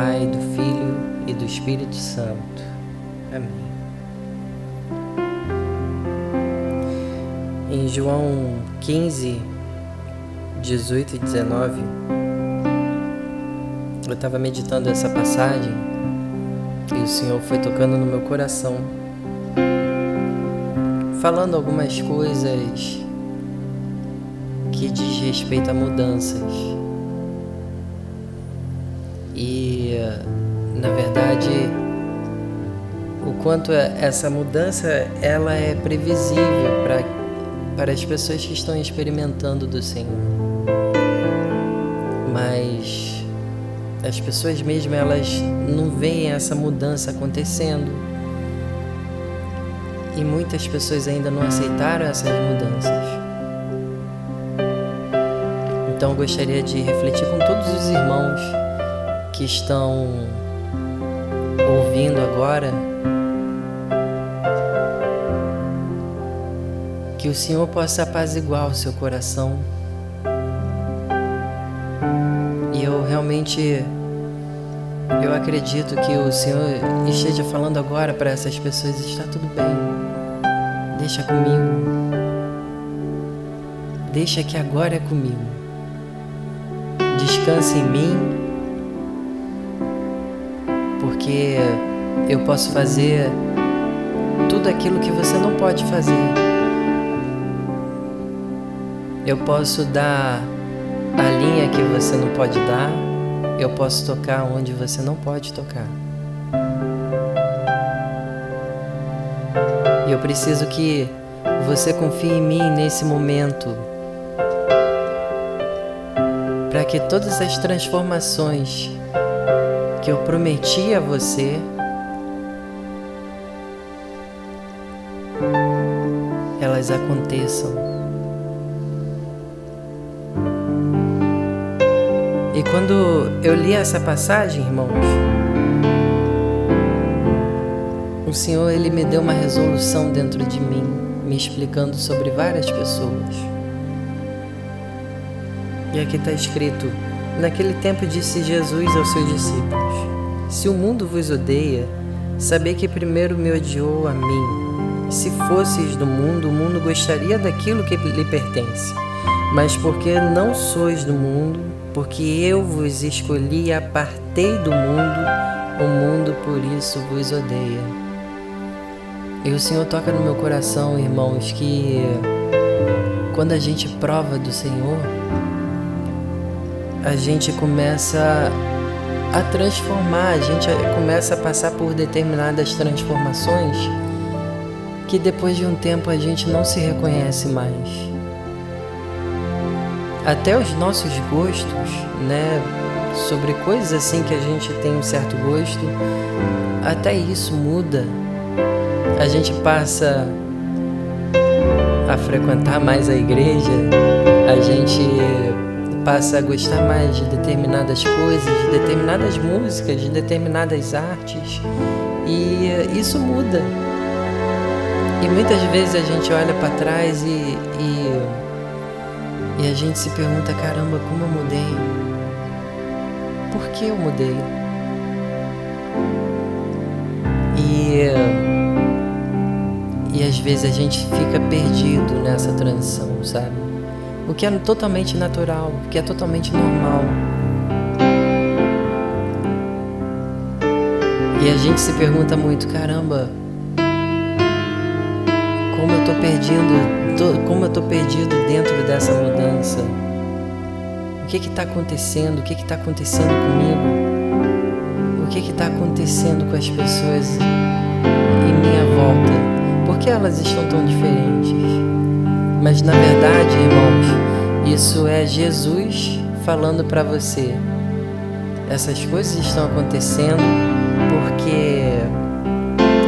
Pai, do Filho e do Espírito Santo. Amém. Em João 15, 18 e 19, eu estava meditando essa passagem e o Senhor foi tocando no meu coração, falando algumas coisas que diz respeito a mudanças. E na verdade, o quanto essa mudança ela é previsível para para as pessoas que estão experimentando do Senhor. Mas as pessoas mesmo elas não veem essa mudança acontecendo. E muitas pessoas ainda não aceitaram essas mudanças. Então gostaria de refletir com todos os irmãos que estão ouvindo agora, que o Senhor possa apaziguar o seu coração. E eu realmente eu acredito que o Senhor esteja falando agora para essas pessoas, está tudo bem. Deixa comigo. Deixa que agora é comigo. Descanse em mim porque eu posso fazer tudo aquilo que você não pode fazer. Eu posso dar a linha que você não pode dar, eu posso tocar onde você não pode tocar. Eu preciso que você confie em mim nesse momento, para que todas as transformações eu prometi a você, elas aconteçam. E quando eu li essa passagem, irmãos, o Senhor ele me deu uma resolução dentro de mim, me explicando sobre várias pessoas. E aqui está escrito: Naquele tempo disse Jesus aos seus discípulos: Se o mundo vos odeia, sabei que primeiro me odiou a mim. Se fosseis do mundo, o mundo gostaria daquilo que lhe pertence. Mas porque não sois do mundo, porque eu vos escolhi e apartei do mundo, o mundo por isso vos odeia. E o Senhor toca no meu coração, irmãos, que quando a gente prova do Senhor, a gente começa a transformar, a gente começa a passar por determinadas transformações que depois de um tempo a gente não se reconhece mais. Até os nossos gostos, né, sobre coisas assim que a gente tem um certo gosto, até isso muda. A gente passa a frequentar mais a igreja, a gente passa a gostar mais de determinadas coisas, de determinadas músicas, de determinadas artes e isso muda. E muitas vezes a gente olha para trás e, e, e a gente se pergunta: caramba, como eu mudei? Por que eu mudei? E, e às vezes a gente fica perdido nessa transição, sabe? O que é totalmente natural, o que é totalmente normal. E a gente se pergunta muito, caramba, como eu tô perdido, como eu tô perdido dentro dessa mudança. O que que tá acontecendo? O que que tá acontecendo comigo? O que que tá acontecendo com as pessoas em minha volta? Por que elas estão tão diferentes? Mas na verdade, irmãos, isso é Jesus falando para você. Essas coisas estão acontecendo porque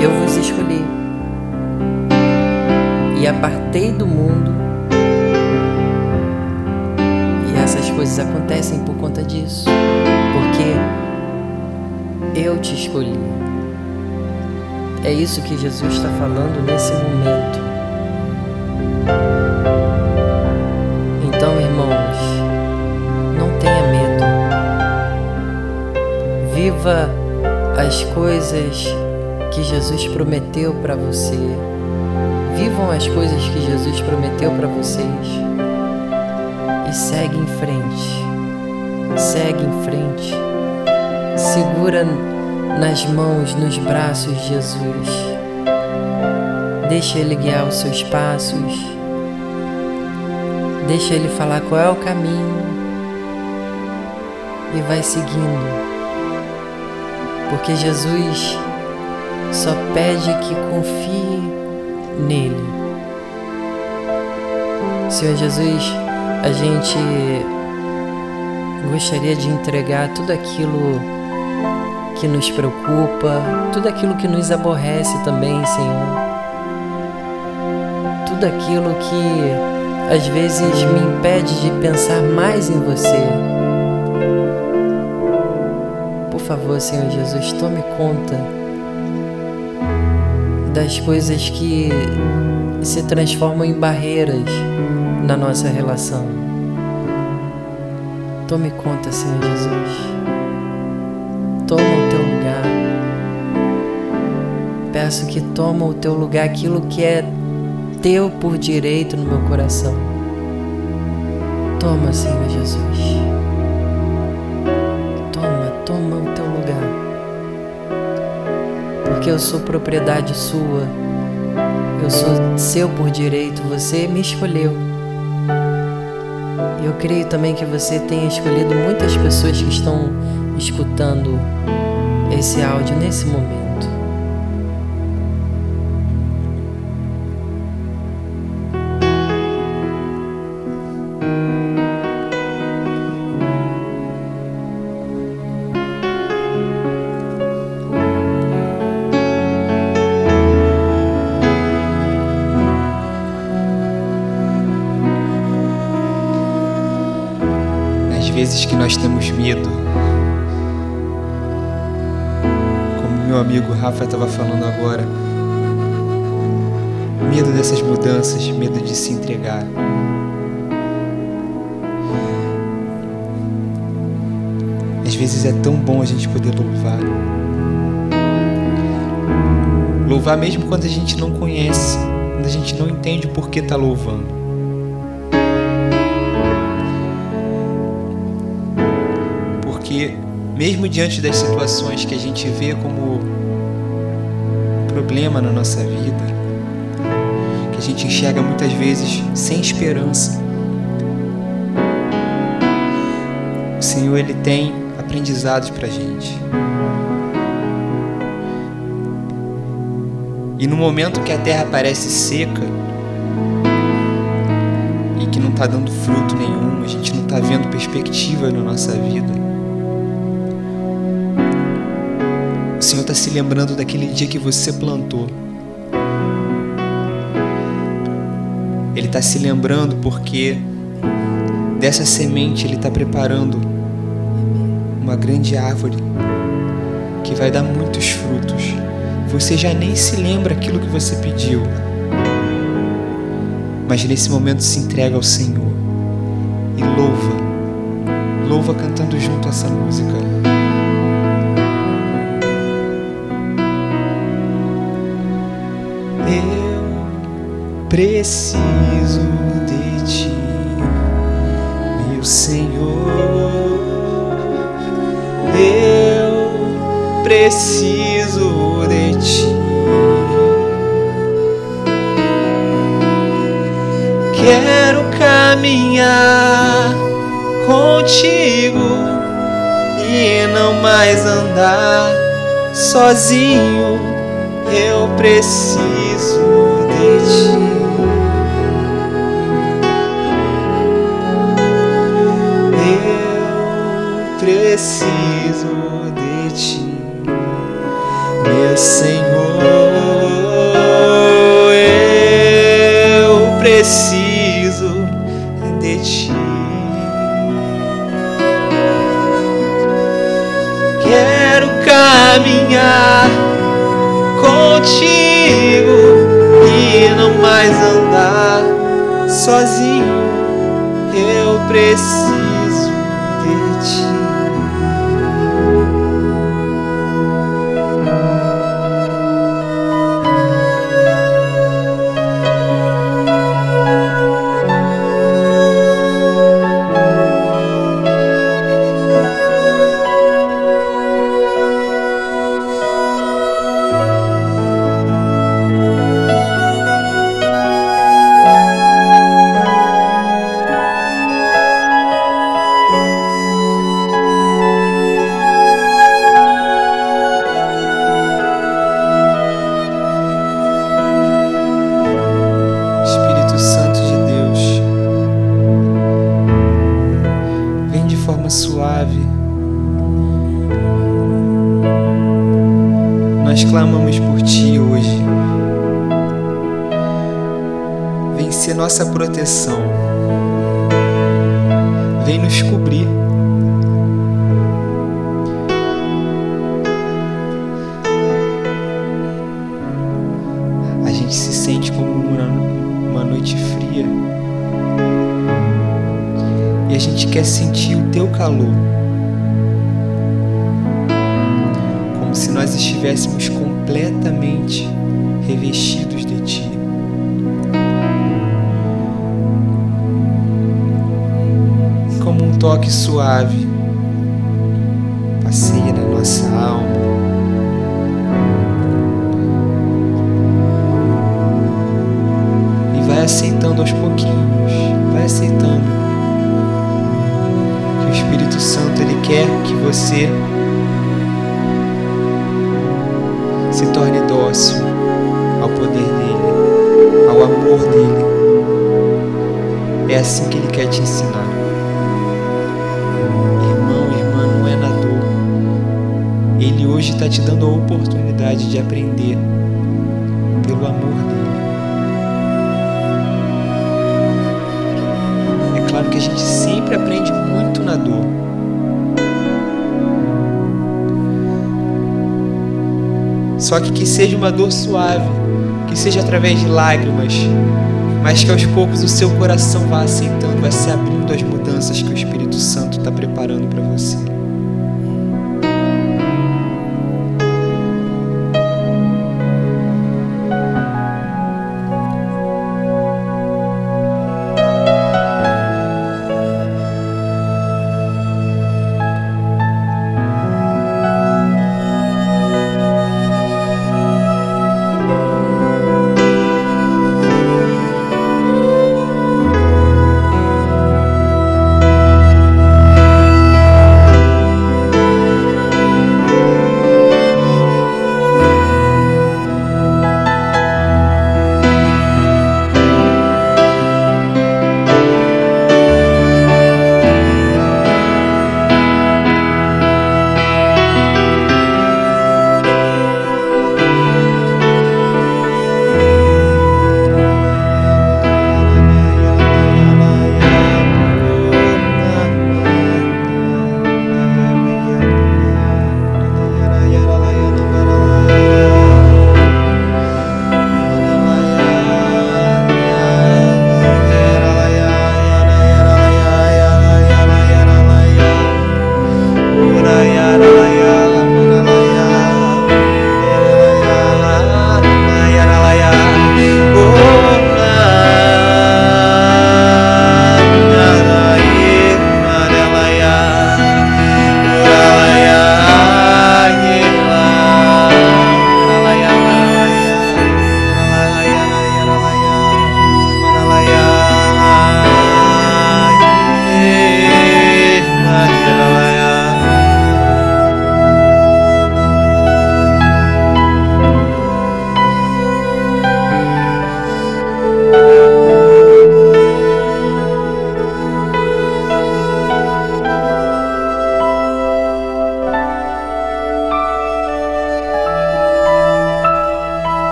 eu vos escolhi e apartei do mundo. E essas coisas acontecem por conta disso, porque eu te escolhi. É isso que Jesus está falando nesse momento. Viva as coisas que Jesus prometeu para você. Vivam as coisas que Jesus prometeu para vocês. E segue em frente. Segue em frente. Segura nas mãos, nos braços de Jesus. Deixa Ele guiar os seus passos. Deixa Ele falar qual é o caminho. E vai seguindo. Porque Jesus só pede que confie nele. Senhor Jesus, a gente gostaria de entregar tudo aquilo que nos preocupa, tudo aquilo que nos aborrece também, Senhor. Tudo aquilo que às vezes me impede de pensar mais em você. Favor, Senhor Jesus, tome conta das coisas que se transformam em barreiras na nossa relação. Tome conta, Senhor Jesus. Toma o teu lugar. Peço que toma o teu lugar aquilo que é teu por direito no meu coração. Toma, Senhor Jesus. Eu sou propriedade sua, eu sou seu por direito, você me escolheu. Eu creio também que você tenha escolhido muitas pessoas que estão escutando esse áudio nesse momento. Medo. Como meu amigo Rafa estava falando agora. Medo dessas mudanças, medo de se entregar. Às vezes é tão bom a gente poder louvar. Louvar mesmo quando a gente não conhece, quando a gente não entende o porquê está louvando. Porque mesmo diante das situações que a gente vê como problema na nossa vida, que a gente enxerga muitas vezes sem esperança, o Senhor ele tem aprendizados para a gente. E no momento que a terra parece seca e que não está dando fruto nenhum, a gente não está vendo perspectiva na nossa vida, Senhor está se lembrando daquele dia que você plantou. Ele está se lembrando porque dessa semente Ele está preparando uma grande árvore que vai dar muitos frutos. Você já nem se lembra aquilo que você pediu, mas nesse momento se entrega ao Senhor e louva, louva cantando junto essa música. Preciso de ti, meu Senhor. Eu preciso de ti. Quero caminhar contigo e não mais andar sozinho. Eu preciso preciso de ti, meu Senhor. Clamamos por Ti hoje. Vem ser nossa proteção. Vem nos cobrir. A gente se sente como uma, uma noite fria. E a gente quer sentir o teu calor. Como se nós estivéssemos completamente revestidos de ti. Como um toque suave passeia na nossa alma. E vai aceitando aos pouquinhos, vai aceitando. Que o Espírito Santo ele quer que você se torne dócil ao poder dele, ao amor dele. É assim que ele quer te ensinar. Irmão, irmã, não é na dor. Ele hoje está te dando a oportunidade de aprender pelo amor dele. É claro que a gente sempre aprende muito na dor. Só que que seja uma dor suave, que seja através de lágrimas, mas que aos poucos o seu coração vá aceitando, vá se abrindo às mudanças que o Espírito Santo está preparando para você.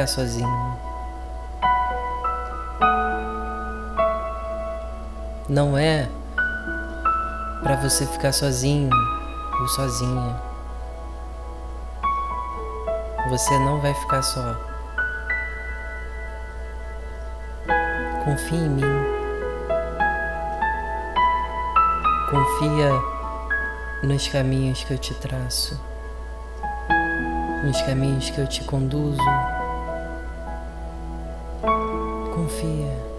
Ficar sozinho. Não é para você ficar sozinho ou sozinha. Você não vai ficar só. Confie em mim. Confia nos caminhos que eu te traço, nos caminhos que eu te conduzo. Confia.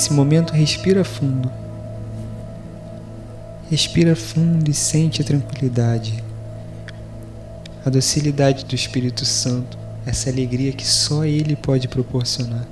Nesse momento, respira fundo. Respira fundo e sente a tranquilidade, a docilidade do Espírito Santo, essa alegria que só Ele pode proporcionar.